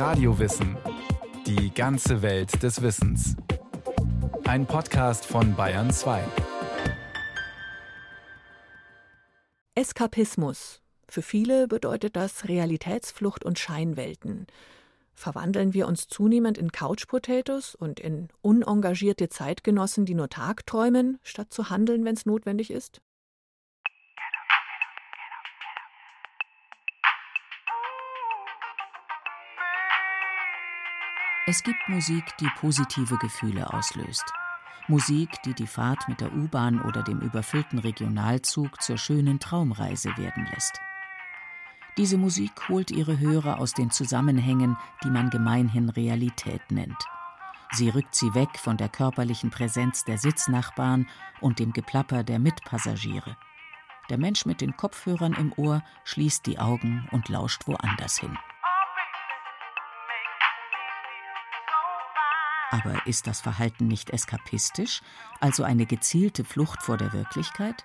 Radiowissen. Die ganze Welt des Wissens. Ein Podcast von Bayern 2. Eskapismus. Für viele bedeutet das Realitätsflucht und Scheinwelten. Verwandeln wir uns zunehmend in Couch Potatoes und in unengagierte Zeitgenossen, die nur Tagträumen, statt zu handeln, wenn es notwendig ist? Es gibt Musik, die positive Gefühle auslöst. Musik, die die Fahrt mit der U-Bahn oder dem überfüllten Regionalzug zur schönen Traumreise werden lässt. Diese Musik holt ihre Hörer aus den Zusammenhängen, die man gemeinhin Realität nennt. Sie rückt sie weg von der körperlichen Präsenz der Sitznachbarn und dem Geplapper der Mitpassagiere. Der Mensch mit den Kopfhörern im Ohr schließt die Augen und lauscht woanders hin. Aber ist das Verhalten nicht eskapistisch, also eine gezielte Flucht vor der Wirklichkeit?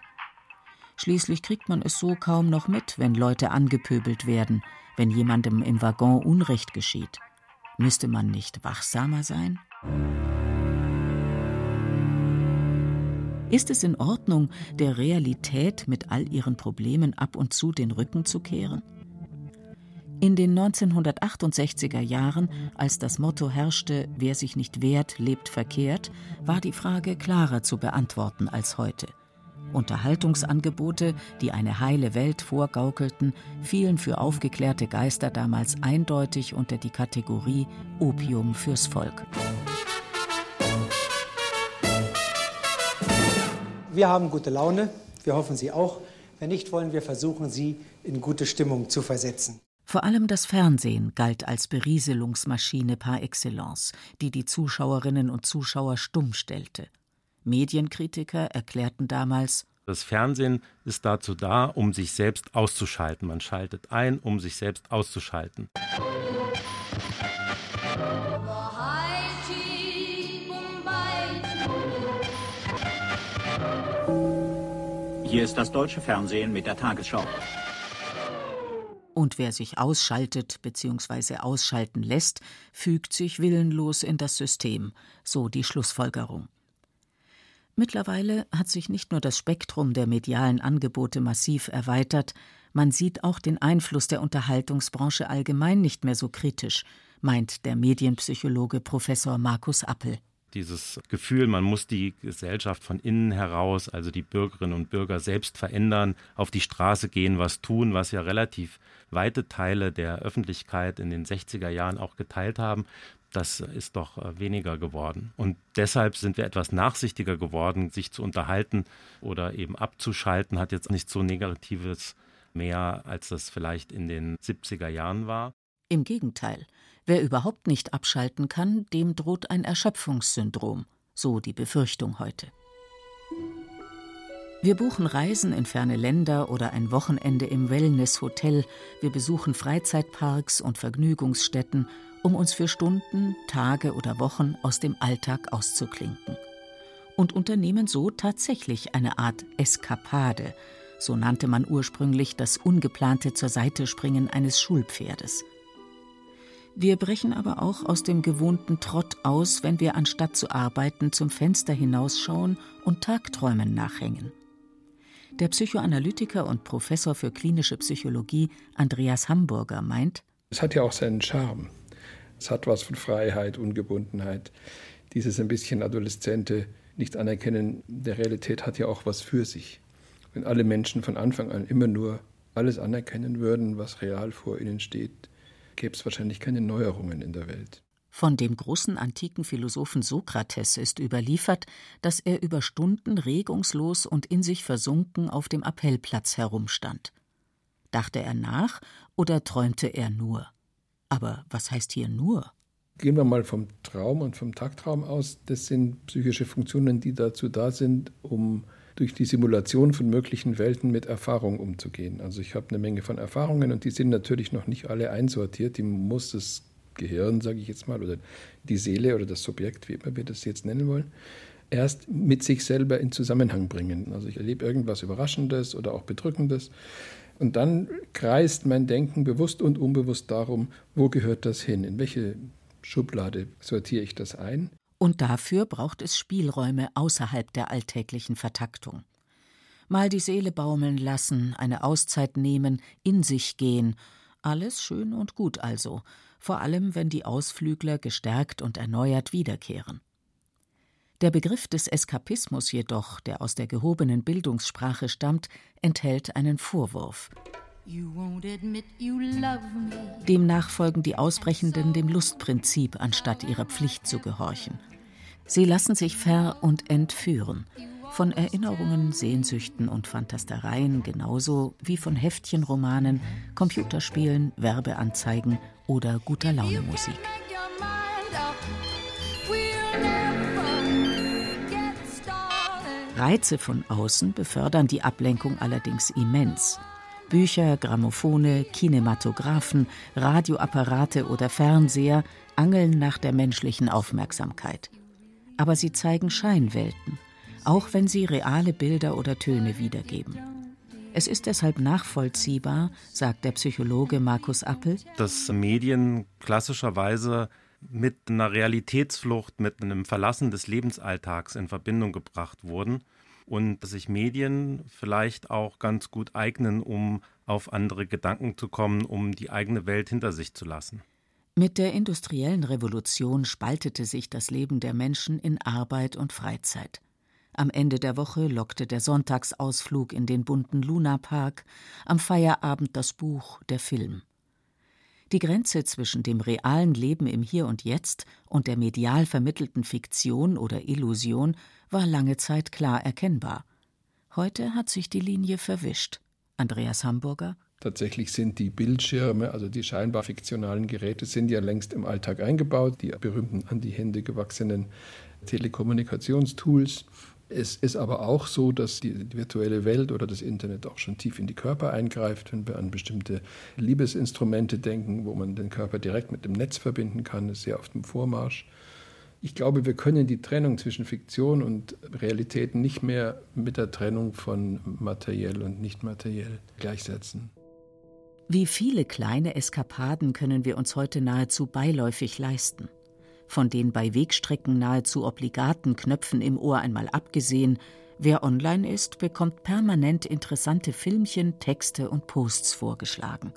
Schließlich kriegt man es so kaum noch mit, wenn Leute angepöbelt werden, wenn jemandem im Waggon Unrecht geschieht. Müsste man nicht wachsamer sein? Ist es in Ordnung, der Realität mit all ihren Problemen ab und zu den Rücken zu kehren? In den 1968er Jahren, als das Motto herrschte, wer sich nicht wehrt, lebt verkehrt, war die Frage klarer zu beantworten als heute. Unterhaltungsangebote, die eine heile Welt vorgaukelten, fielen für aufgeklärte Geister damals eindeutig unter die Kategorie Opium fürs Volk. Wir haben gute Laune, wir hoffen Sie auch. Wenn nicht, wollen wir versuchen, Sie in gute Stimmung zu versetzen. Vor allem das Fernsehen galt als Berieselungsmaschine par excellence, die die Zuschauerinnen und Zuschauer stumm stellte. Medienkritiker erklärten damals, das Fernsehen ist dazu da, um sich selbst auszuschalten. Man schaltet ein, um sich selbst auszuschalten. Hier ist das deutsche Fernsehen mit der Tagesschau. Und wer sich ausschaltet bzw. ausschalten lässt, fügt sich willenlos in das System, so die Schlussfolgerung. Mittlerweile hat sich nicht nur das Spektrum der medialen Angebote massiv erweitert, man sieht auch den Einfluss der Unterhaltungsbranche allgemein nicht mehr so kritisch, meint der Medienpsychologe Professor Markus Appel dieses Gefühl, man muss die Gesellschaft von innen heraus, also die Bürgerinnen und Bürger selbst verändern, auf die Straße gehen, was tun, was ja relativ weite Teile der Öffentlichkeit in den 60er Jahren auch geteilt haben, das ist doch äh, weniger geworden. Und deshalb sind wir etwas nachsichtiger geworden, sich zu unterhalten oder eben abzuschalten, hat jetzt nicht so negatives mehr, als das vielleicht in den 70er Jahren war. Im Gegenteil, wer überhaupt nicht abschalten kann, dem droht ein Erschöpfungssyndrom, so die Befürchtung heute. Wir buchen Reisen in ferne Länder oder ein Wochenende im Wellness-Hotel. Wir besuchen Freizeitparks und Vergnügungsstätten, um uns für Stunden, Tage oder Wochen aus dem Alltag auszuklinken. Und unternehmen so tatsächlich eine Art Eskapade. So nannte man ursprünglich das ungeplante zur Seite springen eines Schulpferdes. Wir brechen aber auch aus dem gewohnten Trott aus, wenn wir anstatt zu arbeiten zum Fenster hinausschauen und Tagträumen nachhängen. Der Psychoanalytiker und Professor für klinische Psychologie Andreas Hamburger meint, es hat ja auch seinen Charme. Es hat was von Freiheit, Ungebundenheit. Dieses ein bisschen adoleszente Nicht-Anerkennen der Realität hat ja auch was für sich. Wenn alle Menschen von Anfang an immer nur alles anerkennen würden, was real vor ihnen steht, gäbe es wahrscheinlich keine Neuerungen in der Welt. Von dem großen antiken Philosophen Sokrates ist überliefert, dass er über Stunden regungslos und in sich versunken auf dem Appellplatz herumstand. Dachte er nach oder träumte er nur? Aber was heißt hier nur? Gehen wir mal vom Traum und vom Tagtraum aus. Das sind psychische Funktionen, die dazu da sind, um durch die Simulation von möglichen Welten mit Erfahrung umzugehen. Also ich habe eine Menge von Erfahrungen und die sind natürlich noch nicht alle einsortiert. Die muss das Gehirn, sage ich jetzt mal, oder die Seele oder das Subjekt, wie immer wir das jetzt nennen wollen, erst mit sich selber in Zusammenhang bringen. Also ich erlebe irgendwas Überraschendes oder auch Bedrückendes. Und dann kreist mein Denken bewusst und unbewusst darum, wo gehört das hin, in welche Schublade sortiere ich das ein. Und dafür braucht es Spielräume außerhalb der alltäglichen Vertaktung. Mal die Seele baumeln lassen, eine Auszeit nehmen, in sich gehen. Alles schön und gut also, vor allem wenn die Ausflügler gestärkt und erneuert wiederkehren. Der Begriff des Eskapismus jedoch, der aus der gehobenen Bildungssprache stammt, enthält einen Vorwurf. Demnach folgen die Ausbrechenden dem Lustprinzip, anstatt ihrer Pflicht zu gehorchen. Sie lassen sich ver- und entführen. Von Erinnerungen, Sehnsüchten und Fantastereien genauso wie von Heftchenromanen, Computerspielen, Werbeanzeigen oder guter Laune Musik. Reize von außen befördern die Ablenkung allerdings immens. Bücher, Grammophone, Kinematographen, Radioapparate oder Fernseher angeln nach der menschlichen Aufmerksamkeit. Aber sie zeigen Scheinwelten, auch wenn sie reale Bilder oder Töne wiedergeben. Es ist deshalb nachvollziehbar, sagt der Psychologe Markus Appel, dass Medien klassischerweise mit einer Realitätsflucht, mit einem Verlassen des Lebensalltags in Verbindung gebracht wurden und dass sich Medien vielleicht auch ganz gut eignen, um auf andere Gedanken zu kommen, um die eigene Welt hinter sich zu lassen. Mit der industriellen Revolution spaltete sich das Leben der Menschen in Arbeit und Freizeit. Am Ende der Woche lockte der Sonntagsausflug in den bunten Lunapark, am Feierabend das Buch, der Film. Die Grenze zwischen dem realen Leben im Hier und Jetzt und der medial vermittelten Fiktion oder Illusion war lange Zeit klar erkennbar. Heute hat sich die Linie verwischt. Andreas Hamburger Tatsächlich sind die Bildschirme, also die scheinbar fiktionalen Geräte, sind ja längst im Alltag eingebaut, die berühmten an die Hände gewachsenen Telekommunikationstools. Es ist aber auch so, dass die virtuelle Welt oder das Internet auch schon tief in die Körper eingreift, wenn wir an bestimmte Liebesinstrumente denken, wo man den Körper direkt mit dem Netz verbinden kann, ist sehr auf dem Vormarsch. Ich glaube, wir können die Trennung zwischen Fiktion und Realität nicht mehr mit der Trennung von materiell und nicht materiell gleichsetzen. Wie viele kleine Eskapaden können wir uns heute nahezu beiläufig leisten? Von den bei Wegstrecken nahezu obligaten Knöpfen im Ohr einmal abgesehen, wer online ist, bekommt permanent interessante Filmchen, Texte und Posts vorgeschlagen.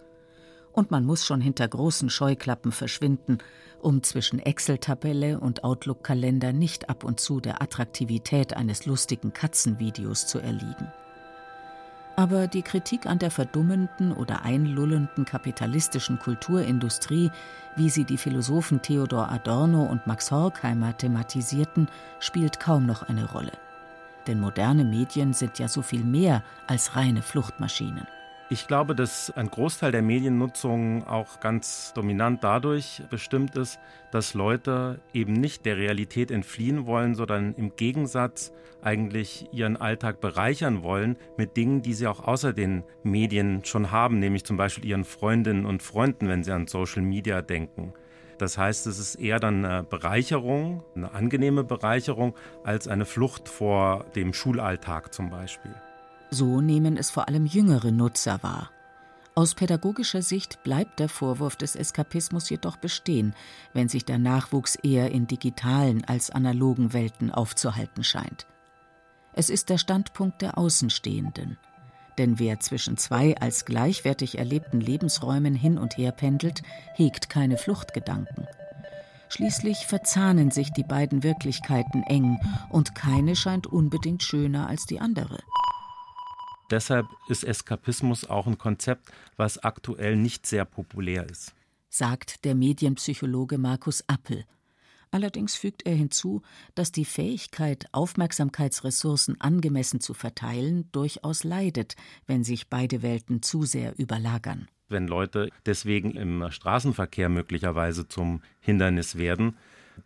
Und man muss schon hinter großen Scheuklappen verschwinden, um zwischen Excel-Tabelle und Outlook-Kalender nicht ab und zu der Attraktivität eines lustigen Katzenvideos zu erliegen. Aber die Kritik an der verdummenden oder einlullenden kapitalistischen Kulturindustrie, wie sie die Philosophen Theodor Adorno und Max Horkheimer thematisierten, spielt kaum noch eine Rolle. Denn moderne Medien sind ja so viel mehr als reine Fluchtmaschinen. Ich glaube, dass ein Großteil der Mediennutzung auch ganz dominant dadurch bestimmt ist, dass Leute eben nicht der Realität entfliehen wollen, sondern im Gegensatz eigentlich ihren Alltag bereichern wollen mit Dingen, die sie auch außer den Medien schon haben, nämlich zum Beispiel ihren Freundinnen und Freunden, wenn sie an Social Media denken. Das heißt, es ist eher dann eine Bereicherung, eine angenehme Bereicherung, als eine Flucht vor dem Schulalltag zum Beispiel. So nehmen es vor allem jüngere Nutzer wahr. Aus pädagogischer Sicht bleibt der Vorwurf des Eskapismus jedoch bestehen, wenn sich der Nachwuchs eher in digitalen als analogen Welten aufzuhalten scheint. Es ist der Standpunkt der Außenstehenden. Denn wer zwischen zwei als gleichwertig erlebten Lebensräumen hin und her pendelt, hegt keine Fluchtgedanken. Schließlich verzahnen sich die beiden Wirklichkeiten eng, und keine scheint unbedingt schöner als die andere. Deshalb ist Eskapismus auch ein Konzept, was aktuell nicht sehr populär ist. Sagt der Medienpsychologe Markus Appel. Allerdings fügt er hinzu, dass die Fähigkeit, Aufmerksamkeitsressourcen angemessen zu verteilen, durchaus leidet, wenn sich beide Welten zu sehr überlagern. Wenn Leute deswegen im Straßenverkehr möglicherweise zum Hindernis werden,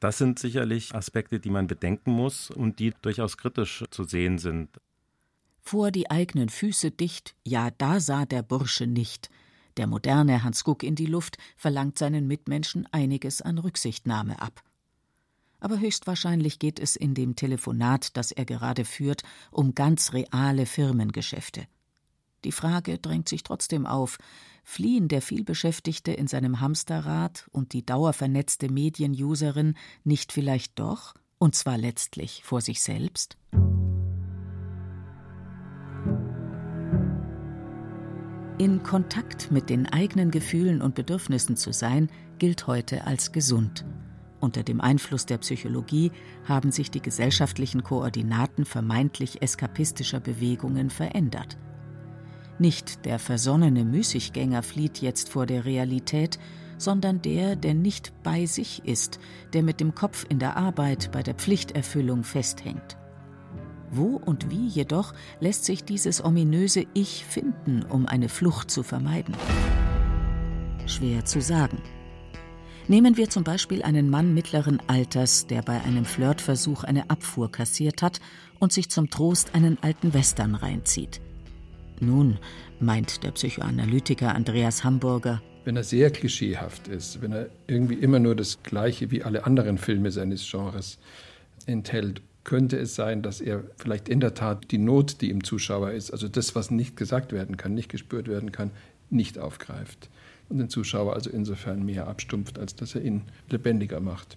das sind sicherlich Aspekte, die man bedenken muss und die durchaus kritisch zu sehen sind. Vor die eigenen Füße dicht, ja, da sah der Bursche nicht. Der moderne Hans Guck in die Luft verlangt seinen Mitmenschen einiges an Rücksichtnahme ab. Aber höchstwahrscheinlich geht es in dem Telefonat, das er gerade führt, um ganz reale Firmengeschäfte. Die Frage drängt sich trotzdem auf. Fliehen der vielbeschäftigte in seinem Hamsterrad und die dauervernetzte Medienuserin nicht vielleicht doch, und zwar letztlich vor sich selbst? In Kontakt mit den eigenen Gefühlen und Bedürfnissen zu sein, gilt heute als gesund. Unter dem Einfluss der Psychologie haben sich die gesellschaftlichen Koordinaten vermeintlich eskapistischer Bewegungen verändert. Nicht der versonnene Müßiggänger flieht jetzt vor der Realität, sondern der, der nicht bei sich ist, der mit dem Kopf in der Arbeit bei der Pflichterfüllung festhängt. Wo und wie jedoch lässt sich dieses ominöse Ich finden, um eine Flucht zu vermeiden? Schwer zu sagen. Nehmen wir zum Beispiel einen Mann mittleren Alters, der bei einem Flirtversuch eine Abfuhr kassiert hat und sich zum Trost einen alten Western reinzieht. Nun, meint der Psychoanalytiker Andreas Hamburger, wenn er sehr klischeehaft ist, wenn er irgendwie immer nur das Gleiche wie alle anderen Filme seines Genres enthält könnte es sein, dass er vielleicht in der Tat die Not, die im Zuschauer ist, also das, was nicht gesagt werden kann, nicht gespürt werden kann, nicht aufgreift und den Zuschauer also insofern mehr abstumpft, als dass er ihn lebendiger macht.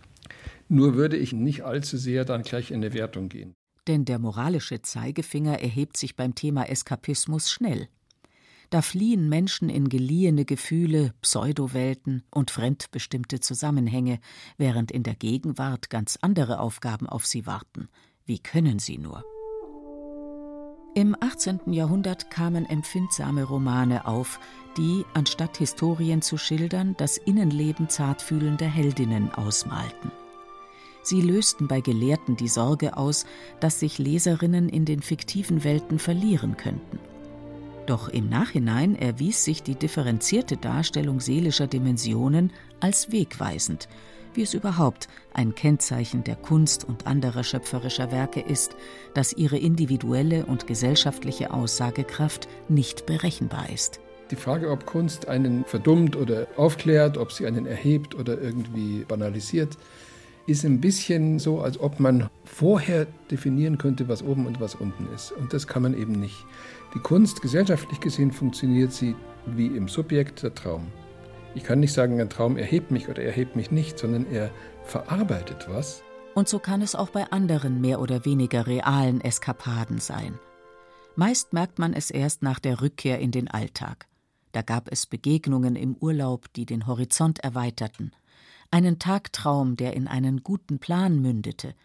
Nur würde ich nicht allzu sehr dann gleich in eine Wertung gehen. Denn der moralische Zeigefinger erhebt sich beim Thema Eskapismus schnell. Da fliehen Menschen in geliehene Gefühle, Pseudowelten und fremdbestimmte Zusammenhänge, während in der Gegenwart ganz andere Aufgaben auf sie warten. Wie können sie nur? Im 18. Jahrhundert kamen empfindsame Romane auf, die, anstatt Historien zu schildern, das Innenleben zartfühlender Heldinnen ausmalten. Sie lösten bei Gelehrten die Sorge aus, dass sich Leserinnen in den fiktiven Welten verlieren könnten. Doch im Nachhinein erwies sich die differenzierte Darstellung seelischer Dimensionen als wegweisend, wie es überhaupt ein Kennzeichen der Kunst und anderer schöpferischer Werke ist, dass ihre individuelle und gesellschaftliche Aussagekraft nicht berechenbar ist. Die Frage, ob Kunst einen verdummt oder aufklärt, ob sie einen erhebt oder irgendwie banalisiert, ist ein bisschen so, als ob man vorher definieren könnte, was oben und was unten ist. Und das kann man eben nicht. Die Kunst, gesellschaftlich gesehen, funktioniert sie wie im Subjekt der Traum. Ich kann nicht sagen, ein Traum erhebt mich oder erhebt mich nicht, sondern er verarbeitet was. Und so kann es auch bei anderen mehr oder weniger realen Eskapaden sein. Meist merkt man es erst nach der Rückkehr in den Alltag. Da gab es Begegnungen im Urlaub, die den Horizont erweiterten, einen Tagtraum, der in einen guten Plan mündete,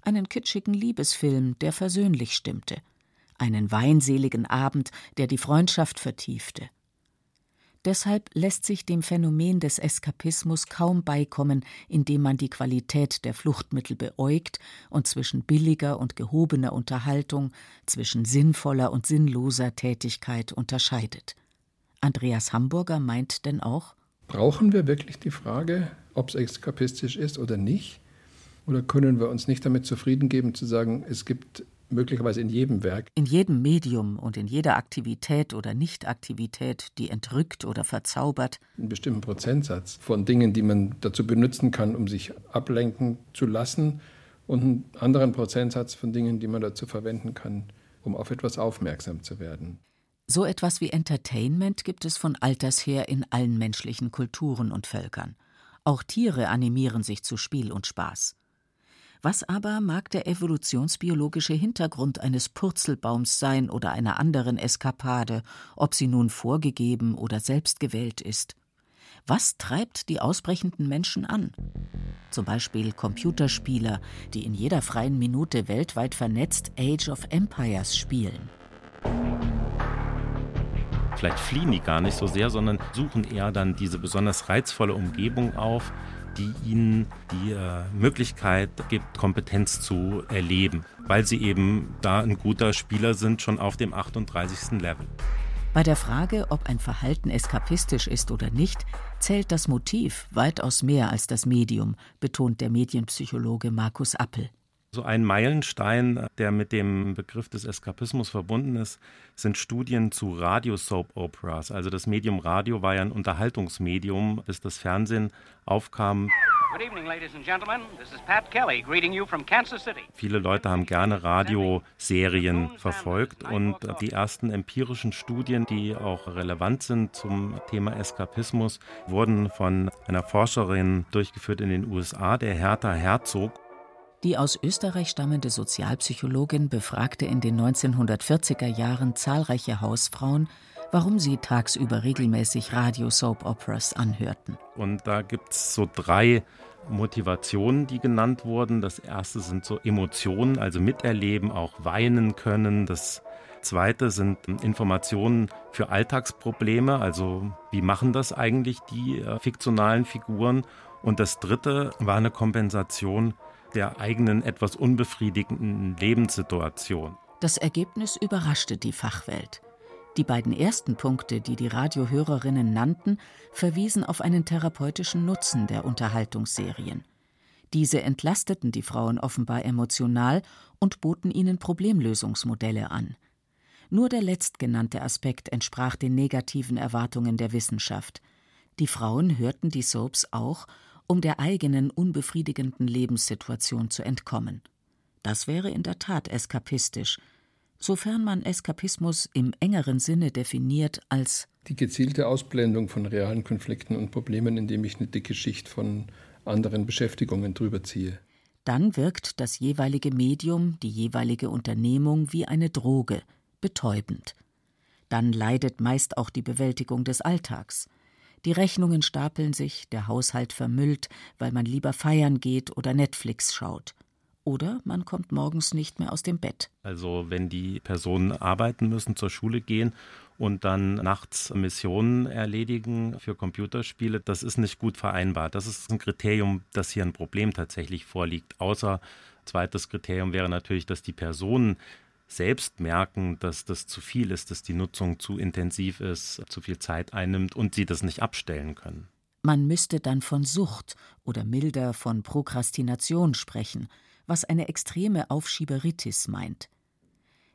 einen kitschigen Liebesfilm, der versöhnlich stimmte, einen weinseligen Abend, der die Freundschaft vertiefte. Deshalb lässt sich dem Phänomen des Eskapismus kaum beikommen, indem man die Qualität der Fluchtmittel beäugt und zwischen billiger und gehobener Unterhaltung, zwischen sinnvoller und sinnloser Tätigkeit unterscheidet. Andreas Hamburger meint denn auch, brauchen wir wirklich die Frage, ob es eskapistisch ist oder nicht? Oder können wir uns nicht damit zufrieden geben zu sagen, es gibt möglicherweise in jedem Werk. In jedem Medium und in jeder Aktivität oder Nichtaktivität, die entrückt oder verzaubert. Einen bestimmten Prozentsatz von Dingen, die man dazu benutzen kann, um sich ablenken zu lassen, und einen anderen Prozentsatz von Dingen, die man dazu verwenden kann, um auf etwas aufmerksam zu werden. So etwas wie Entertainment gibt es von alters her in allen menschlichen Kulturen und Völkern. Auch Tiere animieren sich zu Spiel und Spaß. Was aber mag der evolutionsbiologische Hintergrund eines Purzelbaums sein oder einer anderen Eskapade, ob sie nun vorgegeben oder selbstgewählt ist? Was treibt die ausbrechenden Menschen an? Zum Beispiel Computerspieler, die in jeder freien Minute weltweit vernetzt Age of Empires spielen. Vielleicht fliehen die gar nicht so sehr, sondern suchen eher dann diese besonders reizvolle Umgebung auf, die ihnen die äh, Möglichkeit gibt, Kompetenz zu erleben, weil sie eben da ein guter Spieler sind, schon auf dem 38. Level. Bei der Frage, ob ein Verhalten eskapistisch ist oder nicht, zählt das Motiv weitaus mehr als das Medium, betont der Medienpsychologe Markus Appel. So ein Meilenstein, der mit dem Begriff des Eskapismus verbunden ist, sind Studien zu Radio-Soap-Operas. Also das Medium Radio war ja ein Unterhaltungsmedium, bis das Fernsehen aufkam. Viele Leute haben gerne Radioserien verfolgt und die ersten empirischen Studien, die auch relevant sind zum Thema Eskapismus, wurden von einer Forscherin durchgeführt in den USA, der Hertha Herzog. Die aus Österreich stammende Sozialpsychologin befragte in den 1940er Jahren zahlreiche Hausfrauen, warum sie tagsüber regelmäßig Radio-Soap-Operas anhörten. Und da gibt es so drei Motivationen, die genannt wurden. Das erste sind so Emotionen, also miterleben, auch weinen können. Das zweite sind Informationen für Alltagsprobleme, also wie machen das eigentlich die äh, fiktionalen Figuren. Und das dritte war eine Kompensation der eigenen etwas unbefriedigenden Lebenssituation. Das Ergebnis überraschte die Fachwelt. Die beiden ersten Punkte, die die Radiohörerinnen nannten, verwiesen auf einen therapeutischen Nutzen der Unterhaltungsserien. Diese entlasteten die Frauen offenbar emotional und boten ihnen Problemlösungsmodelle an. Nur der letztgenannte Aspekt entsprach den negativen Erwartungen der Wissenschaft. Die Frauen hörten die Soaps auch, um der eigenen unbefriedigenden Lebenssituation zu entkommen. Das wäre in der Tat eskapistisch, sofern man Eskapismus im engeren Sinne definiert als die gezielte Ausblendung von realen Konflikten und Problemen, indem ich eine dicke Schicht von anderen Beschäftigungen drüber ziehe. Dann wirkt das jeweilige Medium, die jeweilige Unternehmung wie eine Droge, betäubend. Dann leidet meist auch die Bewältigung des Alltags. Die Rechnungen stapeln sich, der Haushalt vermüllt, weil man lieber feiern geht oder Netflix schaut. Oder man kommt morgens nicht mehr aus dem Bett. Also wenn die Personen arbeiten müssen, zur Schule gehen und dann nachts Missionen erledigen für Computerspiele, das ist nicht gut vereinbar. Das ist ein Kriterium, dass hier ein Problem tatsächlich vorliegt. Außer zweites Kriterium wäre natürlich, dass die Personen selbst merken, dass das zu viel ist, dass die Nutzung zu intensiv ist, zu viel Zeit einnimmt und sie das nicht abstellen können. Man müsste dann von Sucht oder milder von Prokrastination sprechen, was eine extreme Aufschieberitis meint.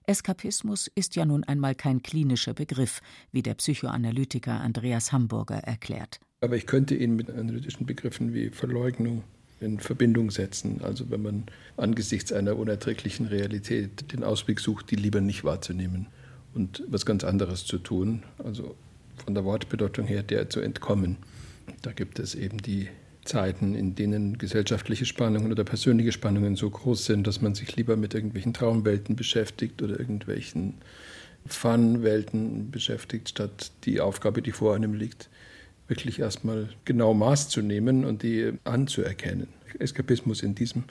Eskapismus ist ja nun einmal kein klinischer Begriff, wie der Psychoanalytiker Andreas Hamburger erklärt. Aber ich könnte ihn mit analytischen Begriffen wie Verleugnung in Verbindung setzen. Also wenn man angesichts einer unerträglichen Realität den Ausweg sucht, die lieber nicht wahrzunehmen und was ganz anderes zu tun. Also von der Wortbedeutung her der zu entkommen. Da gibt es eben die Zeiten, in denen gesellschaftliche Spannungen oder persönliche Spannungen so groß sind, dass man sich lieber mit irgendwelchen Traumwelten beschäftigt oder irgendwelchen Fun-Welten beschäftigt, statt die Aufgabe, die vor einem liegt, wirklich erstmal genau Maß zu nehmen und die anzuerkennen. Eskapismus in diesem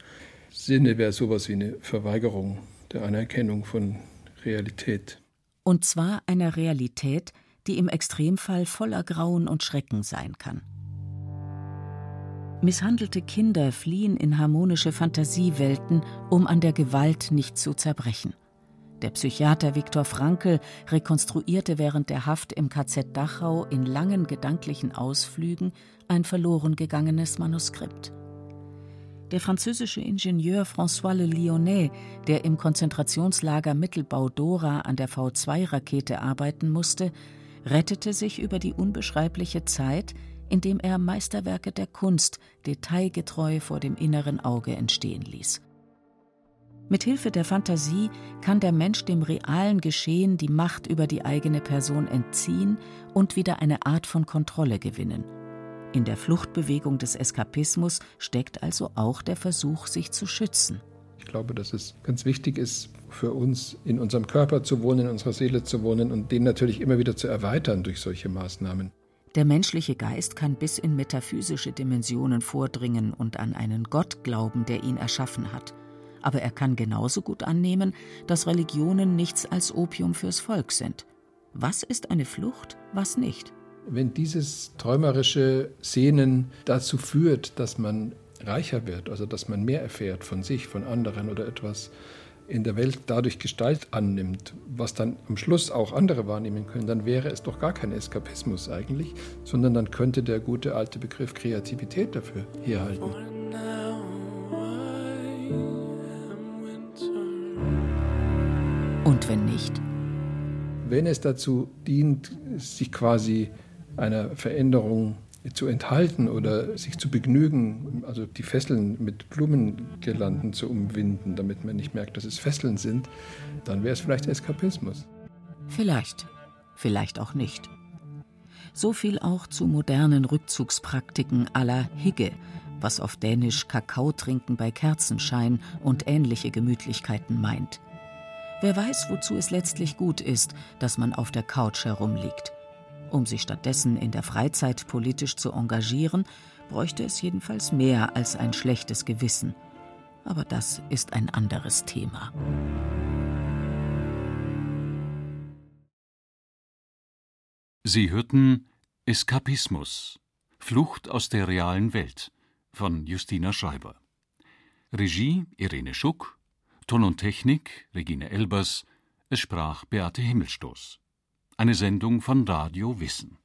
Sinne wäre sowas wie eine Verweigerung der Anerkennung von Realität. Und zwar einer Realität, die im Extremfall voller Grauen und Schrecken sein kann. Misshandelte Kinder fliehen in harmonische Fantasiewelten, um an der Gewalt nicht zu zerbrechen. Der Psychiater Viktor Frankl rekonstruierte während der Haft im KZ Dachau in langen gedanklichen Ausflügen ein verloren gegangenes Manuskript. Der französische Ingenieur François Le Lyonnais, der im Konzentrationslager Mittelbau Dora an der V2-Rakete arbeiten musste, rettete sich über die unbeschreibliche Zeit, indem er Meisterwerke der Kunst detailgetreu vor dem inneren Auge entstehen ließ. Mit Hilfe der Fantasie kann der Mensch dem realen Geschehen die Macht über die eigene Person entziehen und wieder eine Art von Kontrolle gewinnen. In der Fluchtbewegung des Eskapismus steckt also auch der Versuch, sich zu schützen. Ich glaube, dass es ganz wichtig ist, für uns in unserem Körper zu wohnen, in unserer Seele zu wohnen und den natürlich immer wieder zu erweitern durch solche Maßnahmen. Der menschliche Geist kann bis in metaphysische Dimensionen vordringen und an einen Gott glauben, der ihn erschaffen hat. Aber er kann genauso gut annehmen, dass Religionen nichts als Opium fürs Volk sind. Was ist eine Flucht, was nicht? Wenn dieses träumerische Sehnen dazu führt, dass man reicher wird, also dass man mehr erfährt von sich, von anderen oder etwas, in der Welt dadurch Gestalt annimmt, was dann am Schluss auch andere wahrnehmen können, dann wäre es doch gar kein Eskapismus eigentlich, sondern dann könnte der gute alte Begriff Kreativität dafür herhalten. Wenn nicht? Wenn es dazu dient, sich quasi einer Veränderung zu enthalten oder sich zu begnügen, also die Fesseln mit Blumengirlanden zu umwinden, damit man nicht merkt, dass es Fesseln sind, dann wäre es vielleicht Eskapismus. Vielleicht, vielleicht auch nicht. So viel auch zu modernen Rückzugspraktiken aller Higge, was auf Dänisch Kakao trinken bei Kerzenschein und ähnliche Gemütlichkeiten meint. Wer weiß, wozu es letztlich gut ist, dass man auf der Couch herumliegt. Um sich stattdessen in der Freizeit politisch zu engagieren, bräuchte es jedenfalls mehr als ein schlechtes Gewissen. Aber das ist ein anderes Thema. Sie hörten Eskapismus Flucht aus der realen Welt von Justina Schreiber. Regie Irene Schuck, Ton und Technik Regine Elbers, es sprach Beate Himmelstoß. Eine Sendung von Radio Wissen.